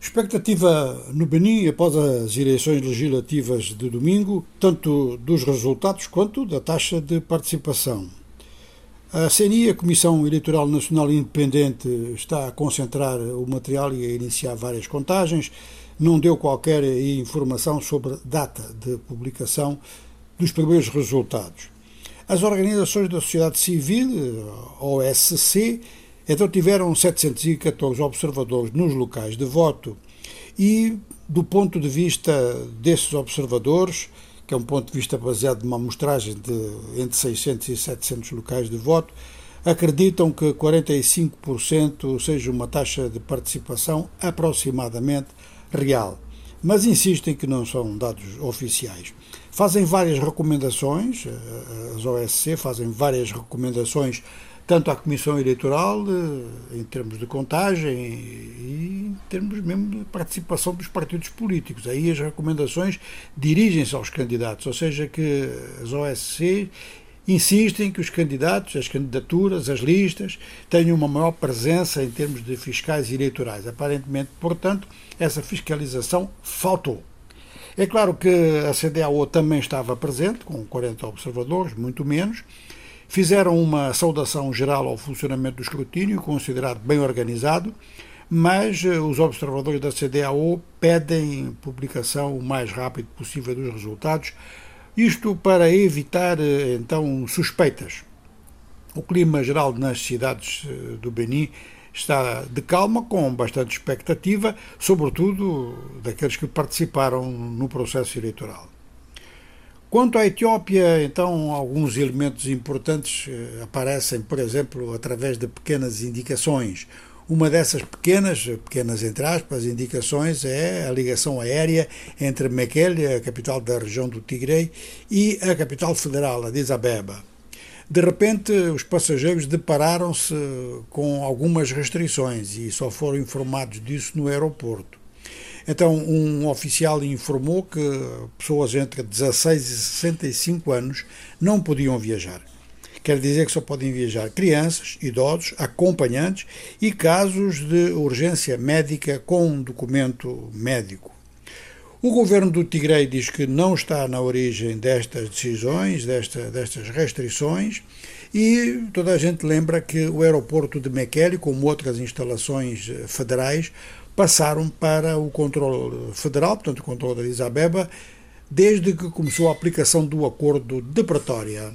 Expectativa no Benin após as eleições legislativas de domingo, tanto dos resultados quanto da taxa de participação. A CNI, a Comissão Eleitoral Nacional Independente, está a concentrar o material e a iniciar várias contagens. Não deu qualquer informação sobre data de publicação dos primeiros resultados. As organizações da sociedade civil, OSC, então tiveram 714 observadores nos locais de voto e, do ponto de vista desses observadores, que é um ponto de vista baseado numa amostragem de entre 600 e 700 locais de voto, acreditam que 45% seja uma taxa de participação aproximadamente real, mas insistem que não são dados oficiais. Fazem várias recomendações, as OSC fazem várias recomendações tanto à Comissão Eleitoral, eh, em termos de contagem e em termos mesmo de participação dos partidos políticos. Aí as recomendações dirigem-se aos candidatos, ou seja, que as OSC insistem que os candidatos, as candidaturas, as listas tenham uma maior presença em termos de fiscais eleitorais. Aparentemente, portanto, essa fiscalização faltou. É claro que a CDAO também estava presente, com 40 observadores, muito menos, Fizeram uma saudação geral ao funcionamento do escrutínio, considerado bem organizado, mas eh, os observadores da CDAO pedem publicação o mais rápido possível dos resultados, isto para evitar eh, então suspeitas. O clima geral nas cidades eh, do Benin está de calma, com bastante expectativa, sobretudo daqueles que participaram no processo eleitoral. Quanto à Etiópia, então, alguns elementos importantes eh, aparecem, por exemplo, através de pequenas indicações. Uma dessas pequenas, pequenas entre aspas, indicações é a ligação aérea entre Mekelle, a capital da região do Tigre, e a capital federal, Addis Abeba. De repente, os passageiros depararam-se com algumas restrições e só foram informados disso no aeroporto. Então, um oficial informou que pessoas entre 16 e 65 anos não podiam viajar. Quer dizer que só podem viajar crianças, idosos, acompanhantes e casos de urgência médica com documento médico. O governo do Tigre diz que não está na origem destas decisões, desta, destas restrições, e toda a gente lembra que o aeroporto de Mekelle, como outras instalações federais, passaram para o controle federal, portanto, o controle da Isabeba, desde que começou a aplicação do acordo de Pretória.